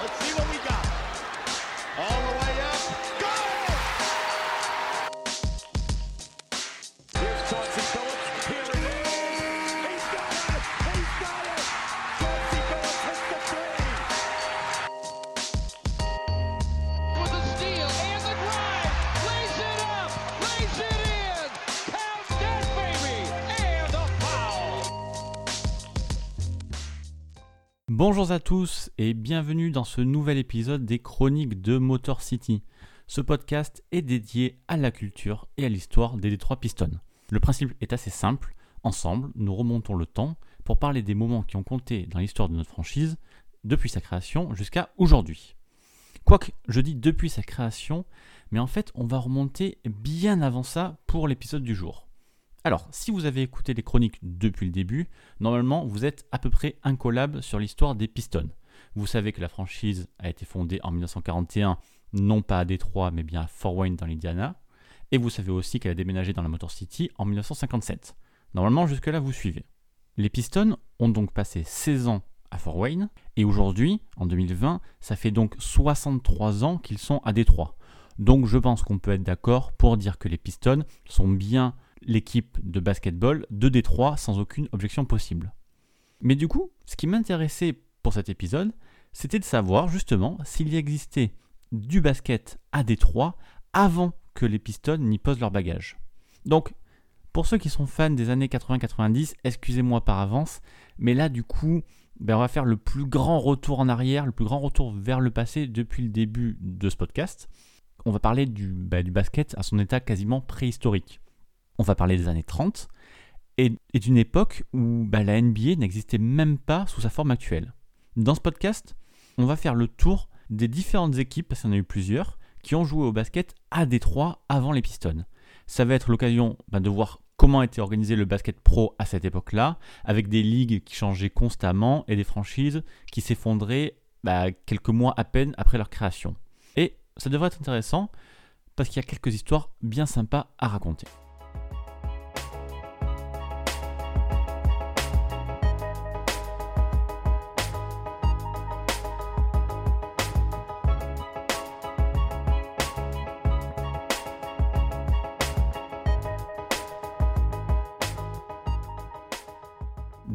Let's see what Bonjour à tous et bienvenue dans ce nouvel épisode des Chroniques de Motor City. Ce podcast est dédié à la culture et à l'histoire des Détroit Pistons. Le principe est assez simple. Ensemble, nous remontons le temps pour parler des moments qui ont compté dans l'histoire de notre franchise depuis sa création jusqu'à aujourd'hui. Quoique, je dis depuis sa création, mais en fait, on va remonter bien avant ça pour l'épisode du jour. Alors, si vous avez écouté les chroniques depuis le début, normalement, vous êtes à peu près incollable sur l'histoire des Pistons. Vous savez que la franchise a été fondée en 1941, non pas à Détroit, mais bien à Fort Wayne dans l'Indiana. Et vous savez aussi qu'elle a déménagé dans la Motor City en 1957. Normalement, jusque-là, vous suivez. Les Pistons ont donc passé 16 ans à Fort Wayne, et aujourd'hui, en 2020, ça fait donc 63 ans qu'ils sont à Détroit. Donc je pense qu'on peut être d'accord pour dire que les Pistons sont bien l'équipe de basketball de Détroit sans aucune objection possible. Mais du coup, ce qui m'intéressait pour cet épisode, c'était de savoir justement s'il y existait du basket à Détroit avant que les Pistons n'y posent leur bagage. Donc, pour ceux qui sont fans des années 80-90, excusez-moi par avance, mais là du coup, ben, on va faire le plus grand retour en arrière, le plus grand retour vers le passé depuis le début de ce podcast. On va parler du, ben, du basket à son état quasiment préhistorique. On va parler des années 30 et, d'une époque où ben, la NBA n'existait même pas sous sa forme actuelle. Dans ce podcast, on va faire le tour des différentes équipes, parce qu'il y en a eu plusieurs, qui ont joué au basket à Détroit avant les Pistons. Ça va être l'occasion ben, de voir comment était organisé le basket pro à cette époque-là, avec des ligues qui changeaient constamment et des franchises qui s'effondraient bah, quelques mois à peine après leur création. Et ça devrait être intéressant parce qu'il y a quelques histoires bien sympas à raconter.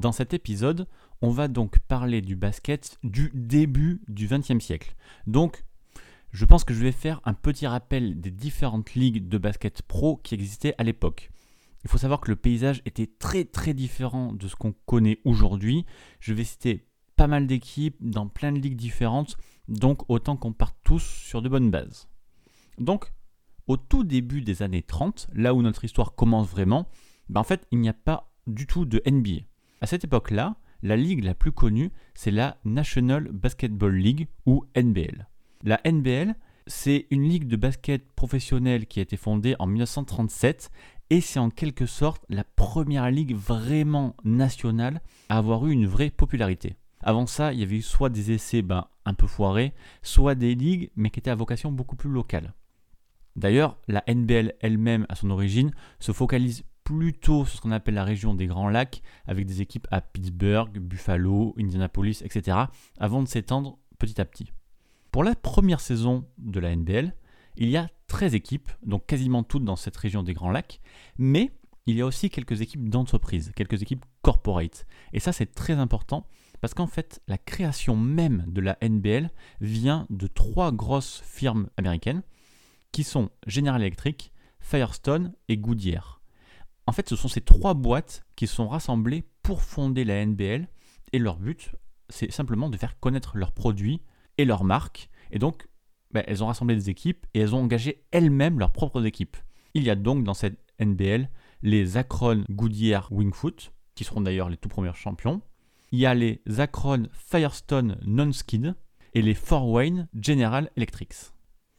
Dans cet épisode, on va donc parler du basket du début du XXe siècle. Donc, je pense que je vais faire un petit rappel des différentes ligues de basket pro qui existaient à l'époque. Il faut savoir que le paysage était très très différent de ce qu'on connaît aujourd'hui. Je vais citer pas mal d'équipes dans plein de ligues différentes, donc autant qu'on parte tous sur de bonnes bases. Donc, au tout début des années 30, là où notre histoire commence vraiment, ben en fait, il n'y a pas du tout de NBA. À cette époque-là, la ligue la plus connue, c'est la National Basketball League ou NBL. La NBL, c'est une ligue de basket professionnelle qui a été fondée en 1937 et c'est en quelque sorte la première ligue vraiment nationale à avoir eu une vraie popularité. Avant ça, il y avait eu soit des essais ben, un peu foirés, soit des ligues mais qui étaient à vocation beaucoup plus locale. D'ailleurs, la NBL elle-même, à son origine, se focalise plutôt sur ce qu'on appelle la région des Grands Lacs, avec des équipes à Pittsburgh, Buffalo, Indianapolis, etc., avant de s'étendre petit à petit. Pour la première saison de la NBL, il y a 13 équipes, donc quasiment toutes dans cette région des Grands Lacs, mais il y a aussi quelques équipes d'entreprise, quelques équipes corporate. Et ça, c'est très important parce qu'en fait, la création même de la NBL vient de trois grosses firmes américaines qui sont General Electric, Firestone et Goodyear. En fait, ce sont ces trois boîtes qui sont rassemblées pour fonder la NBL et leur but, c'est simplement de faire connaître leurs produits et leurs marques. Et donc, ben, elles ont rassemblé des équipes et elles ont engagé elles-mêmes leurs propres équipes. Il y a donc dans cette NBL les Akron Goodyear Wingfoot, qui seront d'ailleurs les tout premiers champions. Il y a les Akron Firestone Non-Skid et les Fort Wayne General Electrics.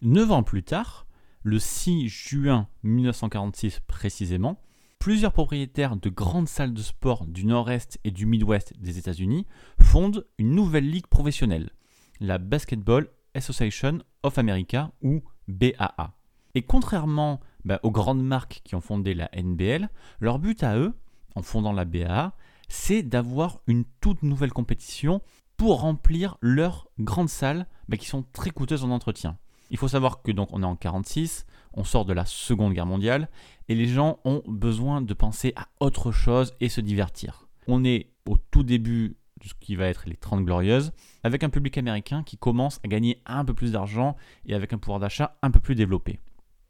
Neuf ans plus tard, le 6 juin 1946 précisément, plusieurs propriétaires de grandes salles de sport du nord-est et du midwest des États-Unis fondent une nouvelle ligue professionnelle, la Basketball Association of America ou BAA. Et contrairement bah, aux grandes marques qui ont fondé la NBL, leur but à eux, en fondant la BAA, c'est d'avoir une toute nouvelle compétition pour remplir leurs grandes salles bah, qui sont très coûteuses en entretien. Il faut savoir que donc on est en 46, on sort de la Seconde Guerre mondiale et les gens ont besoin de penser à autre chose et se divertir. On est au tout début de ce qui va être les 30 glorieuses avec un public américain qui commence à gagner un peu plus d'argent et avec un pouvoir d'achat un peu plus développé.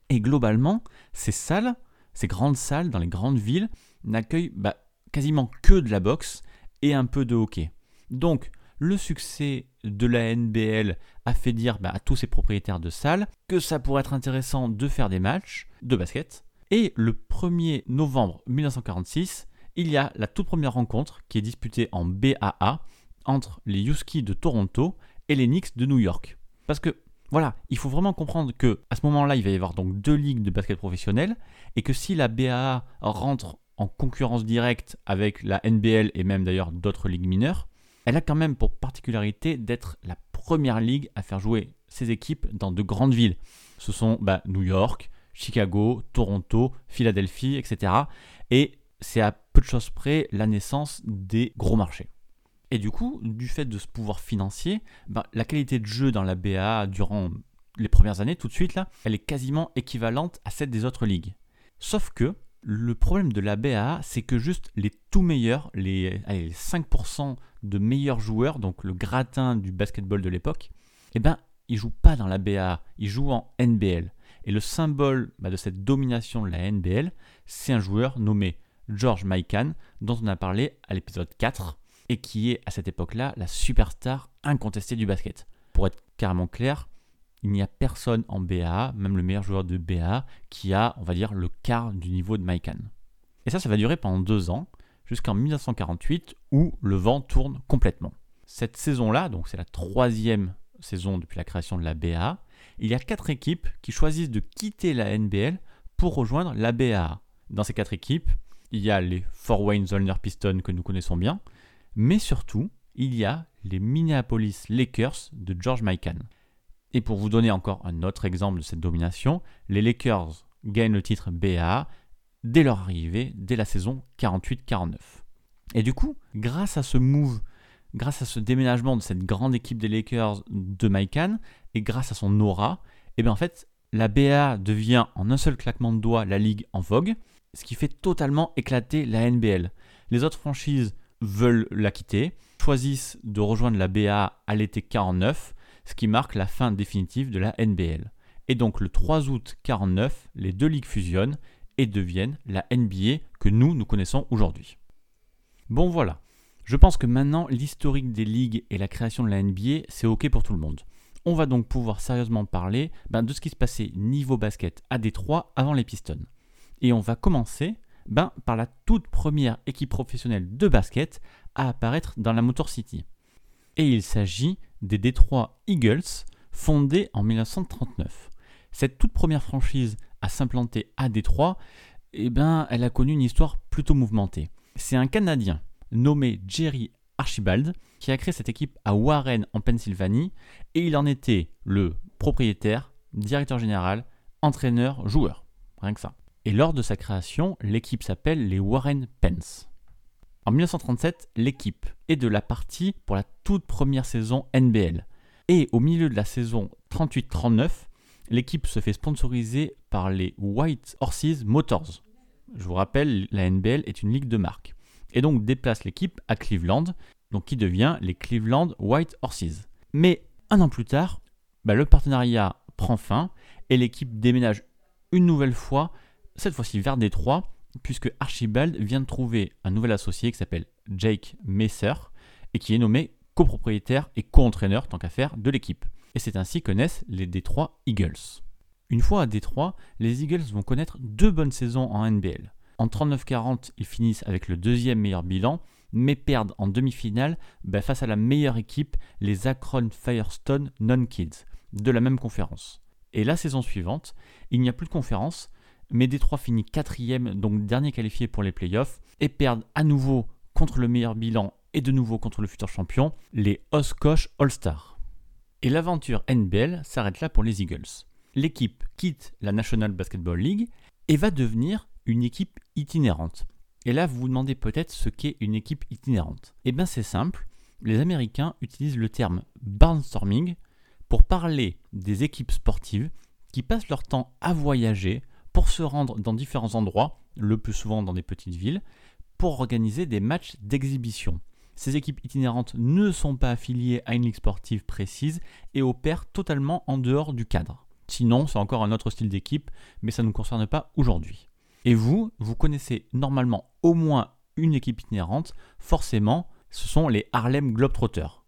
Et globalement, ces salles, ces grandes salles dans les grandes villes n'accueillent bah, quasiment que de la boxe et un peu de hockey. Donc le succès de la NBL a fait dire bah, à tous ces propriétaires de salles que ça pourrait être intéressant de faire des matchs de basket. Et le 1er novembre 1946, il y a la toute première rencontre qui est disputée en BAA entre les Huskies de Toronto et les Knicks de New York. Parce que voilà, il faut vraiment comprendre que à ce moment-là, il va y avoir donc deux ligues de basket professionnel et que si la BAA rentre en concurrence directe avec la NBL et même d'ailleurs d'autres ligues mineures, elle a quand même pour particularité d'être la première ligue à faire jouer ses équipes dans de grandes villes. Ce sont bah, New York, Chicago, Toronto, Philadelphie, etc. Et c'est à peu de choses près la naissance des gros marchés. Et du coup, du fait de ce pouvoir financier, bah, la qualité de jeu dans la BA durant les premières années, tout de suite, là, elle est quasiment équivalente à celle des autres ligues. Sauf que le problème de la BA, c'est que juste les tout meilleurs, les, 5% de meilleurs joueurs, donc le gratin du basketball de l'époque, eh ben, ils jouent pas dans la BA, ils jouent en NBL. Et le symbole bah, de cette domination de la NBL, c'est un joueur nommé George Mikan, dont on a parlé à l'épisode 4, et qui est à cette époque-là la superstar incontestée du basket. Pour être carrément clair, il n'y a personne en BA, même le meilleur joueur de BA, qui a, on va dire, le quart du niveau de Maikan. Et ça, ça va durer pendant deux ans, jusqu'en 1948, où le vent tourne complètement. Cette saison-là, donc c'est la troisième saison depuis la création de la BA, il y a quatre équipes qui choisissent de quitter la NBL pour rejoindre la BA. Dans ces quatre équipes, il y a les Fort Wayne Zollner Pistons que nous connaissons bien, mais surtout, il y a les Minneapolis Lakers de George Mikan. Et pour vous donner encore un autre exemple de cette domination, les Lakers gagnent le titre BA dès leur arrivée, dès la saison 48-49. Et du coup, grâce à ce move, grâce à ce déménagement de cette grande équipe des Lakers de Mikan, et grâce à son aura, eh bien en fait, la BA devient en un seul claquement de doigts la ligue en vogue, ce qui fait totalement éclater la NBL. Les autres franchises veulent la quitter, choisissent de rejoindre la BA à l'été 49, ce qui marque la fin définitive de la NBL. Et donc le 3 août 49, les deux ligues fusionnent et deviennent la NBA que nous, nous connaissons aujourd'hui. Bon voilà, je pense que maintenant l'historique des ligues et la création de la NBA, c'est ok pour tout le monde. On va donc pouvoir sérieusement parler ben, de ce qui se passait niveau basket à Détroit avant les Pistons. Et on va commencer ben, par la toute première équipe professionnelle de basket à apparaître dans la Motor City. Et il s'agit des Detroit Eagles, fondés en 1939. Cette toute première franchise à s'implanter à Détroit, eh ben, elle a connu une histoire plutôt mouvementée. C'est un Canadien nommé Jerry Archibald qui a créé cette équipe à Warren en Pennsylvanie et il en était le propriétaire, directeur général, entraîneur, joueur. Rien que ça. Et lors de sa création, l'équipe s'appelle les Warren Pens. En 1937, l'équipe est de la partie pour la toute première saison NBL. Et au milieu de la saison 38-39, l'équipe se fait sponsoriser par les White Horses Motors. Je vous rappelle, la NBL est une ligue de marque. Et donc déplace l'équipe à Cleveland, donc qui devient les Cleveland White Horses. Mais un an plus tard, bah, le partenariat prend fin et l'équipe déménage une nouvelle fois, cette fois-ci vers Détroit, puisque Archibald vient de trouver un nouvel associé qui s'appelle Jake Messer et qui est nommé copropriétaire et co-entraîneur, tant qu'à faire, de l'équipe. Et c'est ainsi que naissent les Détroit Eagles. Une fois à Détroit, les Eagles vont connaître deux bonnes saisons en NBL. En 39-40, ils finissent avec le deuxième meilleur bilan, mais perdent en demi-finale bah, face à la meilleure équipe, les Akron Firestone Non-Kids, de la même conférence. Et la saison suivante, il n'y a plus de conférence, mais Détroit finit quatrième, donc dernier qualifié pour les playoffs, et perdent à nouveau contre le meilleur bilan et de nouveau contre le futur champion, les Oscosh All-Stars. Et l'aventure NBL s'arrête là pour les Eagles. L'équipe quitte la National Basketball League et va devenir une équipe itinérante. Et là, vous vous demandez peut-être ce qu'est une équipe itinérante. Eh bien, c'est simple. les Américains utilisent le terme barnstorming pour parler des équipes sportives qui passent leur temps à voyager pour se rendre dans différents endroits, le plus souvent dans des petites villes, pour organiser des matchs d'exhibition. Ces équipes itinérantes ne sont pas affiliées à une ligue sportive précise et opèrent totalement en dehors du cadre. Sinon, c'est encore un autre style d'équipe, mais ça ne nous concerne pas aujourd'hui. Et vous, vous connaissez normalement au moins une équipe itinérante, forcément, ce sont les Harlem Globetrotters.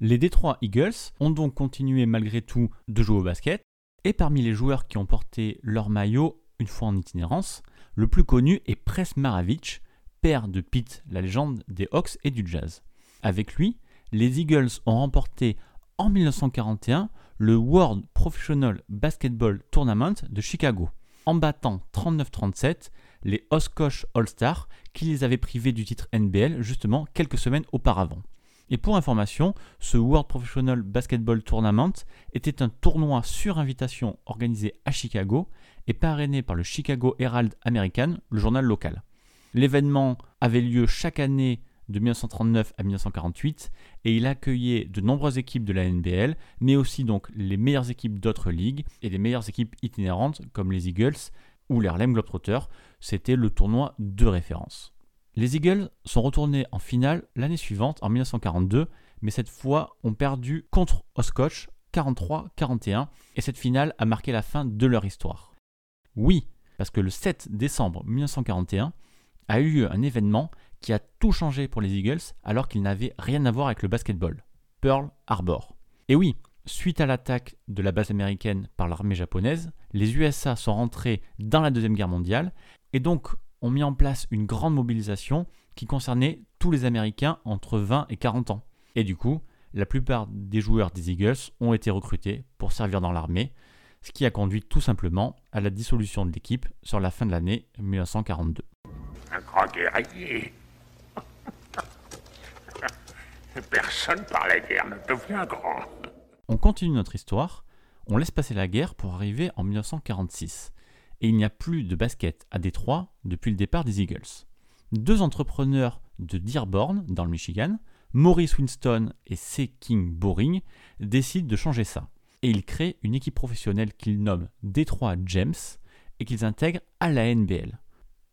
Les Detroit Eagles ont donc continué malgré tout de jouer au basket, et parmi les joueurs qui ont porté leur maillot une fois en itinérance, le plus connu est Pres Maravich, père de Pete, la légende des Hawks et du Jazz. Avec lui, les Eagles ont remporté en 1941 le World Professional Basketball Tournament de Chicago, en battant 39-37 les Oshkosh All-Stars qui les avaient privés du titre NBL justement quelques semaines auparavant. Et pour information, ce World Professional Basketball Tournament était un tournoi sur invitation organisé à Chicago et parrainé par le Chicago Herald American, le journal local. L'événement avait lieu chaque année de 1939 à 1948 et il accueillait de nombreuses équipes de la NBL, mais aussi donc les meilleures équipes d'autres ligues et les meilleures équipes itinérantes comme les Eagles ou les Harlem Globetrotters. C'était le tournoi de référence. Les Eagles sont retournés en finale l'année suivante, en 1942, mais cette fois ont perdu contre Oscoch 43-41, et cette finale a marqué la fin de leur histoire. Oui, parce que le 7 décembre 1941 a eu lieu un événement qui a tout changé pour les Eagles alors qu'il n'avait rien à voir avec le basketball. Pearl Harbor. Et oui, suite à l'attaque de la base américaine par l'armée japonaise, les USA sont rentrés dans la Deuxième Guerre mondiale, et donc ont mis en place une grande mobilisation qui concernait tous les Américains entre 20 et 40 ans. Et du coup, la plupart des joueurs des Eagles ont été recrutés pour servir dans l'armée, ce qui a conduit tout simplement à la dissolution de l'équipe sur la fin de l'année 1942. Un grand guerrier. Personne par la guerre ne devient grand. On continue notre histoire, on laisse passer la guerre pour arriver en 1946 et il n'y a plus de basket à Détroit depuis le départ des Eagles. Deux entrepreneurs de Dearborn, dans le Michigan, Maurice Winston et C. King Boring, décident de changer ça. Et ils créent une équipe professionnelle qu'ils nomment Detroit James et qu'ils intègrent à la NBL.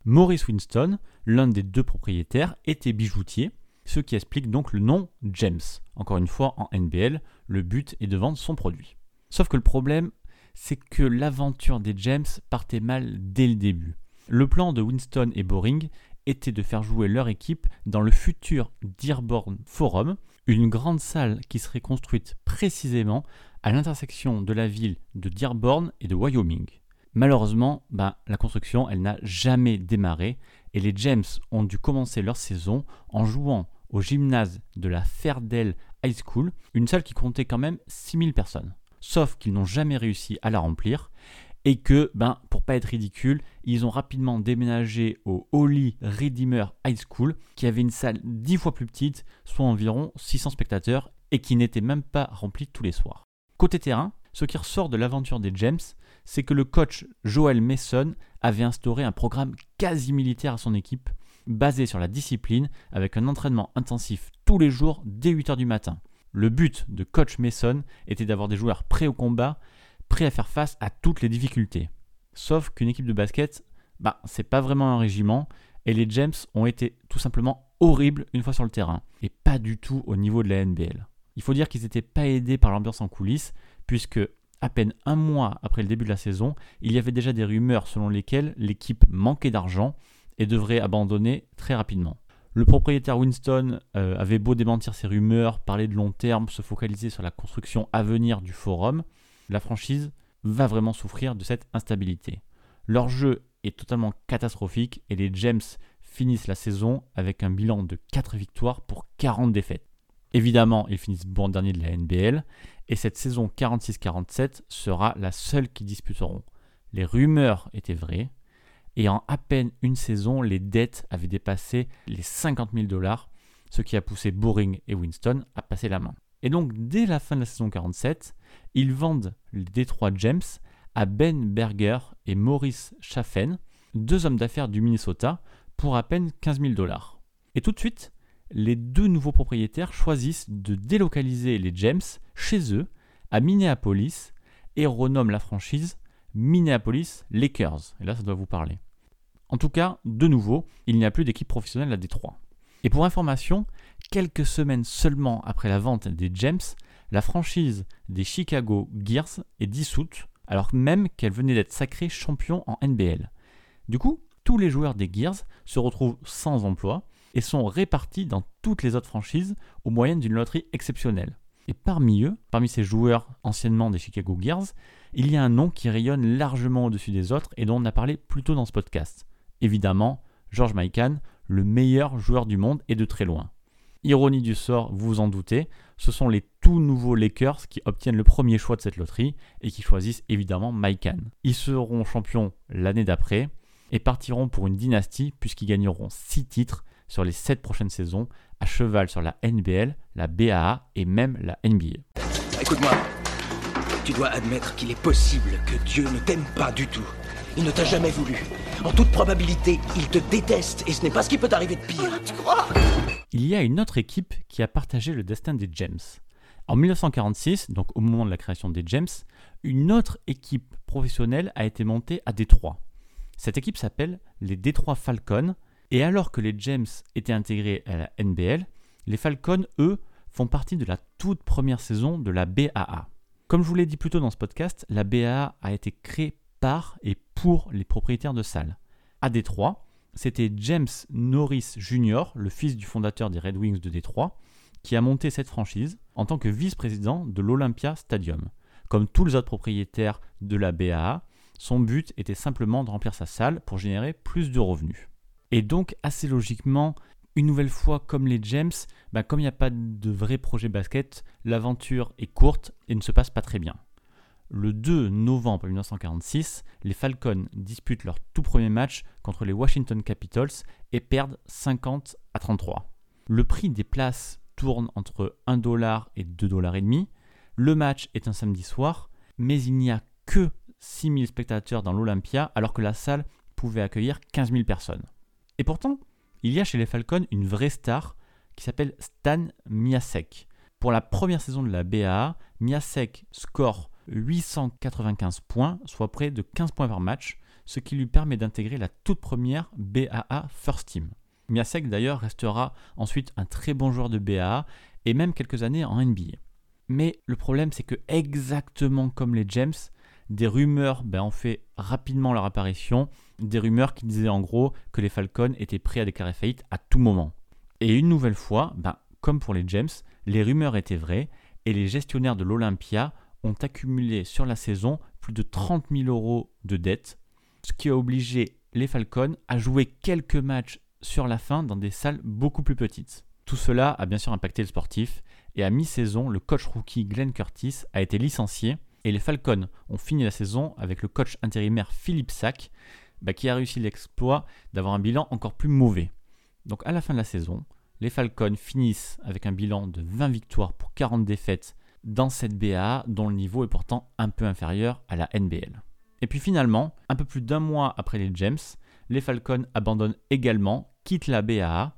Maurice Winston, l'un des deux propriétaires, était bijoutier, ce qui explique donc le nom James. Encore une fois, en NBL, le but est de vendre son produit. Sauf que le problème, c'est que l'aventure des James partait mal dès le début. Le plan de Winston et Boring était de faire jouer leur équipe dans le futur Dearborn Forum, une grande salle qui serait construite précisément à l'intersection de la ville de Dearborn et de Wyoming. Malheureusement, ben, la construction elle n'a jamais démarré et les James ont dû commencer leur saison en jouant au gymnase de la Fairdale High School, une salle qui comptait quand même 6000 personnes sauf qu'ils n'ont jamais réussi à la remplir et que, ben, pour pas être ridicule, ils ont rapidement déménagé au Holy Redeemer High School, qui avait une salle dix fois plus petite, soit environ 600 spectateurs, et qui n'était même pas remplie tous les soirs. Côté terrain, ce qui ressort de l'aventure des James, c'est que le coach Joel Mason avait instauré un programme quasi militaire à son équipe, basé sur la discipline, avec un entraînement intensif tous les jours dès 8h du matin. Le but de coach Mason était d'avoir des joueurs prêts au combat, prêts à faire face à toutes les difficultés. Sauf qu'une équipe de basket, bah, c'est pas vraiment un régiment, et les James ont été tout simplement horribles une fois sur le terrain, et pas du tout au niveau de la NBL. Il faut dire qu'ils n'étaient pas aidés par l'ambiance en coulisses, puisque à peine un mois après le début de la saison, il y avait déjà des rumeurs selon lesquelles l'équipe manquait d'argent et devrait abandonner très rapidement. Le propriétaire Winston euh, avait beau démentir ces rumeurs, parler de long terme, se focaliser sur la construction à venir du forum, la franchise va vraiment souffrir de cette instabilité. Leur jeu est totalement catastrophique et les James finissent la saison avec un bilan de 4 victoires pour 40 défaites. Évidemment, ils finissent bon dernier de la NBL et cette saison 46-47 sera la seule qu'ils disputeront. Les rumeurs étaient vraies, et en à peine une saison, les dettes avaient dépassé les 50 000 dollars, ce qui a poussé Boring et Winston à passer la main. Et donc, dès la fin de la saison 47, ils vendent les Detroit James à Ben Berger et Maurice Chaffen, deux hommes d'affaires du Minnesota, pour à peine 15 000 dollars. Et tout de suite, les deux nouveaux propriétaires choisissent de délocaliser les James chez eux, à Minneapolis, et renomment la franchise Minneapolis Lakers. Et là, ça doit vous parler. En tout cas, de nouveau, il n'y a plus d'équipe professionnelle à Détroit. Et pour information, quelques semaines seulement après la vente des James, la franchise des Chicago Gears est dissoute, alors même qu'elle venait d'être sacrée champion en NBL. Du coup, tous les joueurs des Gears se retrouvent sans emploi et sont répartis dans toutes les autres franchises au moyen d'une loterie exceptionnelle. Et parmi eux, parmi ces joueurs anciennement des Chicago Gears, il y a un nom qui rayonne largement au-dessus des autres et dont on a parlé plus tôt dans ce podcast. Évidemment, George Mikan, le meilleur joueur du monde et de très loin. Ironie du sort, vous vous en doutez, ce sont les tout nouveaux Lakers qui obtiennent le premier choix de cette loterie et qui choisissent évidemment Mikan. Ils seront champions l'année d'après et partiront pour une dynastie puisqu'ils gagneront 6 titres sur les 7 prochaines saisons, à cheval sur la NBL, la BAA et même la NBA. Écoute-moi, tu dois admettre qu'il est possible que Dieu ne t'aime pas du tout. Il ne t'a jamais voulu. En toute probabilité, il te déteste et ce n'est pas ce qui peut t'arriver de pire. Tu crois? Il y a une autre équipe qui a partagé le destin des James. En 1946, donc au moment de la création des James, une autre équipe professionnelle a été montée à Détroit. Cette équipe s'appelle les Détroit Falcons, et alors que les James étaient intégrés à la NBL, les Falcons, eux, font partie de la toute première saison de la BAA. Comme je vous l'ai dit plus tôt dans ce podcast, la BAA a été créée par et pour les propriétaires de salles. À Détroit, c'était James Norris Jr., le fils du fondateur des Red Wings de Détroit, qui a monté cette franchise en tant que vice-président de l'Olympia Stadium. Comme tous les autres propriétaires de la BAA, son but était simplement de remplir sa salle pour générer plus de revenus. Et donc, assez logiquement, une nouvelle fois, comme les James, bah, comme il n'y a pas de vrai projet basket, l'aventure est courte et ne se passe pas très bien. Le 2 novembre 1946, les Falcons disputent leur tout premier match contre les Washington Capitals et perdent 50 à 33. Le prix des places tourne entre 1 dollar et 2 dollars et demi. Le match est un samedi soir, mais il n'y a que 6000 spectateurs dans l'Olympia alors que la salle pouvait accueillir 15 000 personnes. Et pourtant, il y a chez les Falcons une vraie star qui s'appelle Stan Miasek. Pour la première saison de la BAA, Miasek score 895 points, soit près de 15 points par match, ce qui lui permet d'intégrer la toute première BAA First Team. Miasek d'ailleurs restera ensuite un très bon joueur de BAA et même quelques années en NBA. Mais le problème c'est que exactement comme les James, des rumeurs ben, ont fait rapidement leur apparition, des rumeurs qui disaient en gros que les Falcons étaient prêts à déclarer faillite à tout moment. Et une nouvelle fois, ben, comme pour les James, les rumeurs étaient vraies et les gestionnaires de l'Olympia ont accumulé sur la saison plus de 30 000 euros de dettes, ce qui a obligé les Falcons à jouer quelques matchs sur la fin dans des salles beaucoup plus petites. Tout cela a bien sûr impacté le sportif, et à mi-saison, le coach rookie Glenn Curtis a été licencié, et les Falcons ont fini la saison avec le coach intérimaire Philippe Sack, bah, qui a réussi l'exploit d'avoir un bilan encore plus mauvais. Donc à la fin de la saison, les Falcons finissent avec un bilan de 20 victoires pour 40 défaites dans cette BA dont le niveau est pourtant un peu inférieur à la NBL. Et puis finalement, un peu plus d'un mois après les James, les Falcons abandonnent également, quittent la BAA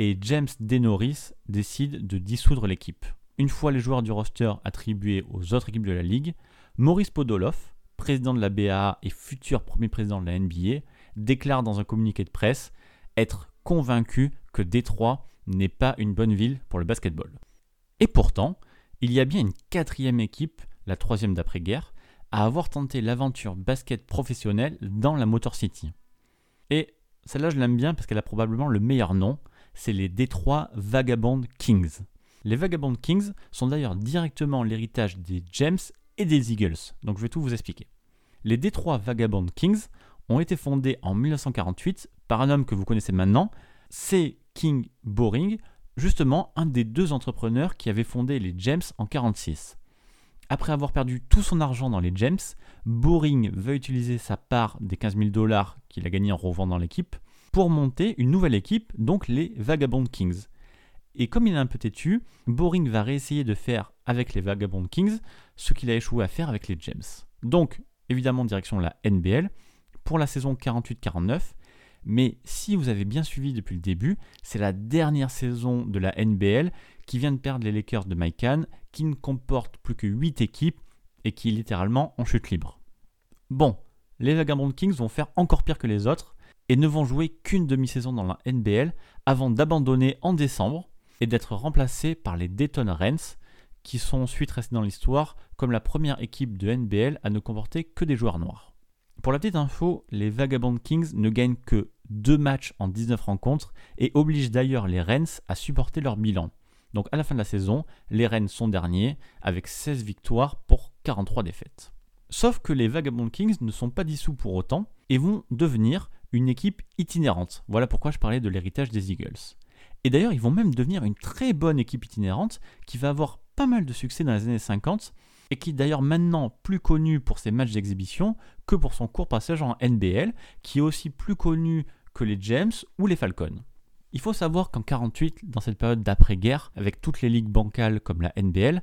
et James Denoris décide de dissoudre l'équipe. Une fois les joueurs du roster attribués aux autres équipes de la ligue, Maurice Podoloff, président de la BAA et futur premier président de la NBA, déclare dans un communiqué de presse être convaincu que Détroit n'est pas une bonne ville pour le basketball. Et pourtant, il y a bien une quatrième équipe, la troisième d'après-guerre, à avoir tenté l'aventure basket professionnelle dans la Motor City. Et celle-là, je l'aime bien parce qu'elle a probablement le meilleur nom, c'est les Détroit Vagabond Kings. Les Vagabond Kings sont d'ailleurs directement l'héritage des James et des Eagles, donc je vais tout vous expliquer. Les Détroit Vagabond Kings ont été fondés en 1948 par un homme que vous connaissez maintenant, c'est King Boring, justement un des deux entrepreneurs qui avaient fondé les James en 1946. Après avoir perdu tout son argent dans les James, Boring veut utiliser sa part des 15 000 dollars qu'il a gagné en revendant l'équipe pour monter une nouvelle équipe, donc les Vagabond Kings. Et comme il est un peu têtu, Boring va réessayer de faire avec les Vagabond Kings ce qu'il a échoué à faire avec les James. Donc, évidemment, direction la NBL pour la saison 48-49, Mais si vous avez bien suivi depuis le début, c'est la dernière saison de la NBL qui vient de perdre les Lakers de Mike qui ne comporte plus que 8 équipes et qui littéralement en chute libre. Bon, les Vagabond Kings vont faire encore pire que les autres et ne vont jouer qu'une demi-saison dans la NBL avant d'abandonner en décembre et d'être remplacés par les Dayton Rens, qui sont ensuite restés dans l'histoire comme la première équipe de NBL à ne comporter que des joueurs noirs. Pour la petite info, les Vagabond Kings ne gagnent que deux matchs en 19 rencontres et obligent d'ailleurs les Rens à supporter leur bilan. Donc à la fin de la saison, les Rens sont derniers avec 16 victoires pour 43 défaites. Sauf que les Vagabond Kings ne sont pas dissous pour autant et vont devenir une équipe itinérante. Voilà pourquoi je parlais de l'héritage des Eagles. Et d'ailleurs, ils vont même devenir une très bonne équipe itinérante qui va avoir pas mal de succès dans les années 50 et qui est d'ailleurs maintenant plus connue pour ses matchs d'exhibition que pour son court passage en NBL, qui est aussi plus connu que les James ou les Falcons. Il faut savoir qu'en 48, dans cette période d'après-guerre, avec toutes les ligues bancales comme la NBL,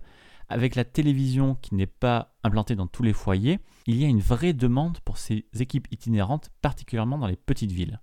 avec la télévision qui n'est pas implantée dans tous les foyers, il y a une vraie demande pour ces équipes itinérantes, particulièrement dans les petites villes.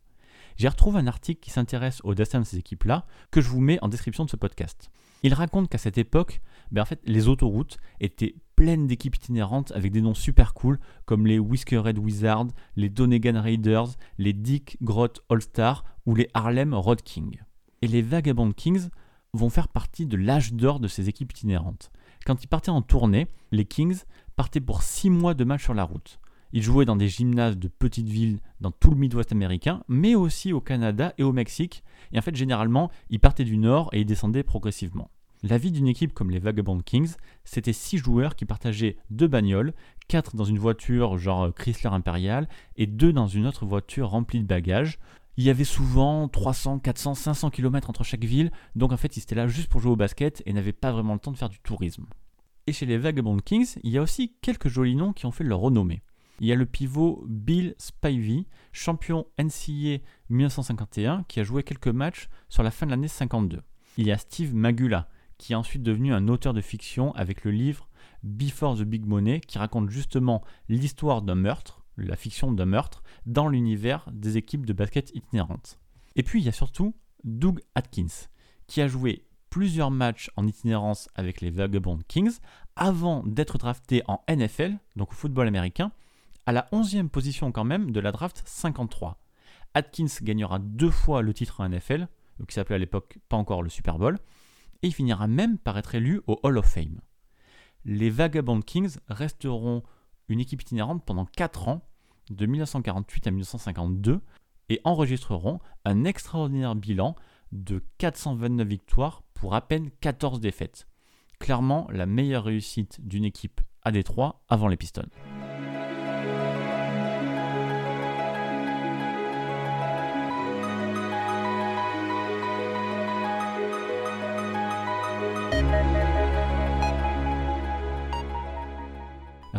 J'ai retrouvé un article qui s'intéresse au destin de ces équipes-là, que je vous mets en description de ce podcast. Il raconte qu'à cette époque, ben en fait, les autoroutes étaient pleines d'équipes itinérantes avec des noms super cool comme les Whiskered Wizards, les Donegan Raiders, les Dick Grot All-Star ou les Harlem Road King. Et les Vagabond Kings vont faire partie de l'âge d'or de ces équipes itinérantes. Quand ils partaient en tournée, les Kings partaient pour 6 mois de match sur la route. Ils jouaient dans des gymnases de petites villes dans tout le Midwest américain, mais aussi au Canada et au Mexique. Et en fait, généralement, ils partaient du nord et ils descendaient progressivement. La vie d'une équipe comme les Vagabond Kings, c'était 6 joueurs qui partageaient deux bagnoles, 4 dans une voiture genre Chrysler Imperial et 2 dans une autre voiture remplie de bagages. Il y avait souvent 300, 400, 500 km entre chaque ville, donc en fait ils étaient là juste pour jouer au basket et n'avaient pas vraiment le temps de faire du tourisme. Et chez les Vagabond Kings, il y a aussi quelques jolis noms qui ont fait leur renommée. Il y a le pivot Bill Spivey, champion NCAA 1951, qui a joué quelques matchs sur la fin de l'année 52. Il y a Steve Magula, qui est ensuite devenu un auteur de fiction avec le livre Before the Big Money, qui raconte justement l'histoire d'un meurtre, la fiction d'un meurtre, dans l'univers des équipes de basket itinérantes. Et puis il y a surtout Doug Atkins, qui a joué plusieurs matchs en itinérance avec les Vagabond Kings avant d'être drafté en NFL, donc au football américain, à la 11e position quand même de la draft 53. Atkins gagnera deux fois le titre en NFL, qui s'appelait à l'époque pas encore le Super Bowl, et il finira même par être élu au Hall of Fame. Les Vagabond Kings resteront une équipe itinérante pendant 4 ans, de 1948 à 1952, et enregistreront un extraordinaire bilan de 429 victoires pour à peine 14 défaites. Clairement la meilleure réussite d'une équipe à Détroit avant les Pistons.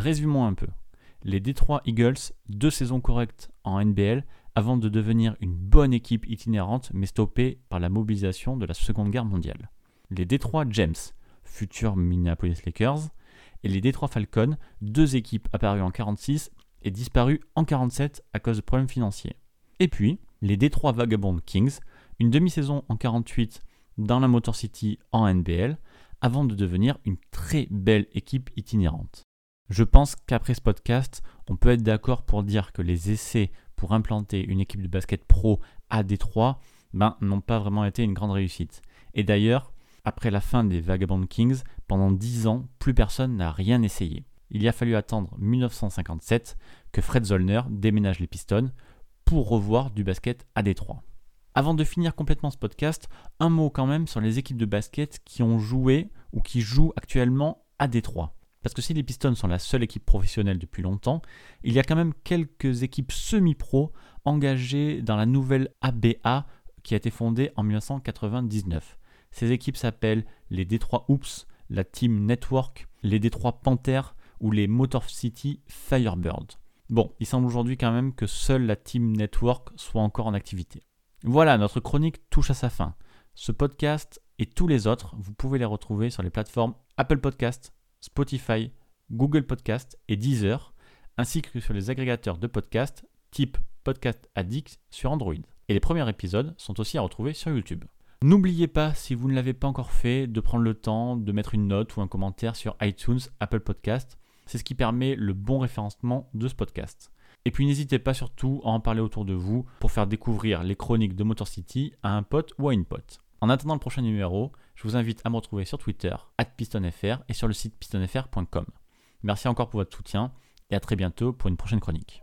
Résumons un peu. Les Detroit Eagles, deux saisons correctes en NBL avant de devenir une bonne équipe itinérante mais stoppée par la mobilisation de la Seconde Guerre mondiale. Les Detroit James, futurs Minneapolis Lakers, et les Detroit Falcons, deux équipes apparues en 46 et disparues en 47 à cause de problèmes financiers. Et puis, les Detroit Vagabond Kings, une demi-saison en 48 dans la Motor City en NBL, avant de devenir une très belle équipe itinérante. Je pense qu'après ce podcast, on peut être d'accord pour dire que les essais pour implanter une équipe de basket pro à Détroit ben, n'ont pas vraiment été une grande réussite. Et d'ailleurs, après la fin des Vagabond Kings, pendant 10 ans, plus personne n'a rien essayé. Il a fallu attendre 1957 que Fred Zollner déménage les Pistons pour revoir du basket à Détroit. Avant de finir complètement ce podcast, un mot quand même sur les équipes de basket qui ont joué ou qui jouent actuellement à Détroit. Parce que si les Pistons sont la seule équipe professionnelle depuis longtemps, il y a quand même quelques équipes semi-pro engagées dans la nouvelle ABA qui a été fondée en 1999. Ces équipes s'appellent les Detroit Hoops, la Team Network, les Detroit Panthers ou les Motor City Firebirds. Bon, il semble aujourd'hui quand même que seule la Team Network soit encore en activité. Voilà, notre chronique touche à sa fin. Ce podcast et tous les autres, vous pouvez les retrouver sur les plateformes Apple Podcast, Spotify, Google Podcast et Deezer, ainsi que sur les agrégateurs de podcasts type Podcast Addict sur Android. Et les premiers épisodes sont aussi à retrouver sur YouTube. N'oubliez pas, si vous ne l'avez pas encore fait, de prendre le temps de mettre une note ou un commentaire sur iTunes, Apple Podcast. C'est ce qui permet le bon référencement de ce podcast. Et puis n'hésitez pas surtout à en parler autour de vous pour faire découvrir les chroniques de Motor City à un pote ou à une pote. En attendant le prochain numéro, je vous invite à me retrouver sur Twitter, pistonfr et sur le site pistonfr.com. Merci encore pour votre soutien et à très bientôt pour une prochaine chronique.